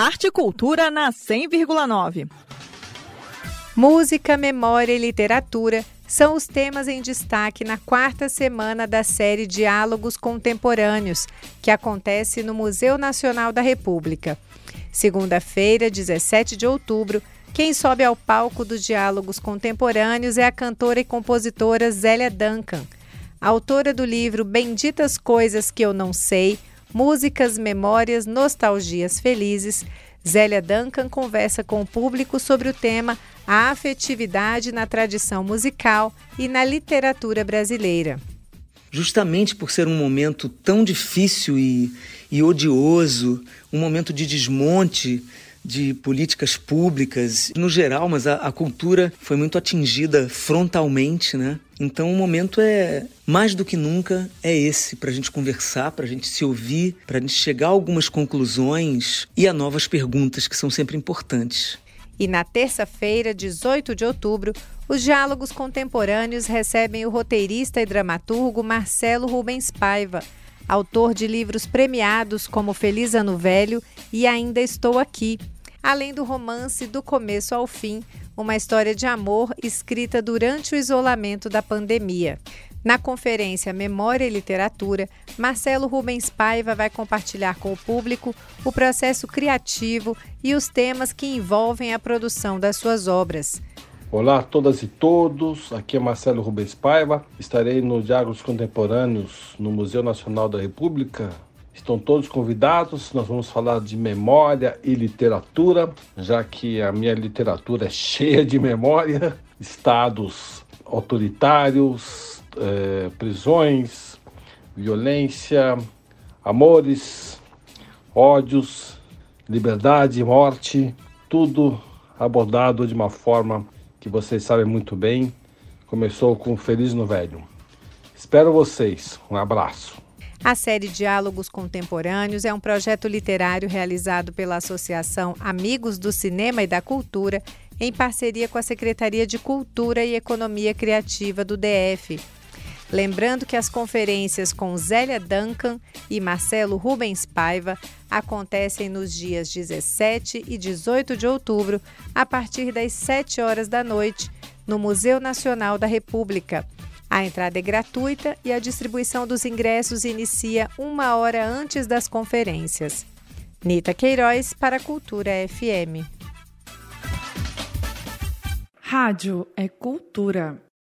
Arte e Cultura na 100,9. Música, memória e literatura são os temas em destaque na quarta semana da série Diálogos Contemporâneos, que acontece no Museu Nacional da República. Segunda-feira, 17 de outubro, quem sobe ao palco dos Diálogos Contemporâneos é a cantora e compositora Zélia Duncan, autora do livro Benditas Coisas que Eu Não Sei, Músicas, Memórias, Nostalgias Felizes. Zélia Duncan conversa com o público sobre o tema a afetividade na tradição musical e na literatura brasileira. Justamente por ser um momento tão difícil e, e odioso, um momento de desmonte de políticas públicas no geral, mas a, a, cultura foi muito atingida frontalmente, né? Então o momento é mais do que nunca é esse para a gente conversar, para a gente se ouvir, para a gente chegar a algumas conclusões e a novas perguntas que são sempre importantes. E na terça-feira, 18 de outubro, os diálogos contemporâneos recebem o roteirista e dramaturgo Marcelo Rubens Paiva, autor de livros premiados como Feliz Ano Velho e Ainda Estou Aqui, além do romance Do Começo ao Fim, uma história de amor escrita durante o isolamento da pandemia. Na conferência Memória e Literatura, Marcelo Rubens Paiva vai compartilhar com o público o processo criativo e os temas que envolvem a produção das suas obras. Olá a todas e todos, aqui é Marcelo Rubens Paiva. Estarei nos Diálogos Contemporâneos no Museu Nacional da República. Estão todos convidados. Nós vamos falar de memória e literatura, já que a minha literatura é cheia de memória, estados autoritários, é, prisões, violência, amores, ódios, liberdade, morte, tudo abordado de uma forma que vocês sabem muito bem. Começou com Feliz no Velho. Espero vocês. Um abraço. A série Diálogos Contemporâneos é um projeto literário realizado pela Associação Amigos do Cinema e da Cultura, em parceria com a Secretaria de Cultura e Economia Criativa do DF, Lembrando que as conferências com Zélia Duncan e Marcelo Rubens Paiva acontecem nos dias 17 e 18 de outubro, a partir das 7 horas da noite, no Museu Nacional da República. A entrada é gratuita e a distribuição dos ingressos inicia uma hora antes das conferências. Nita Queiroz para a Cultura FM. Rádio é cultura.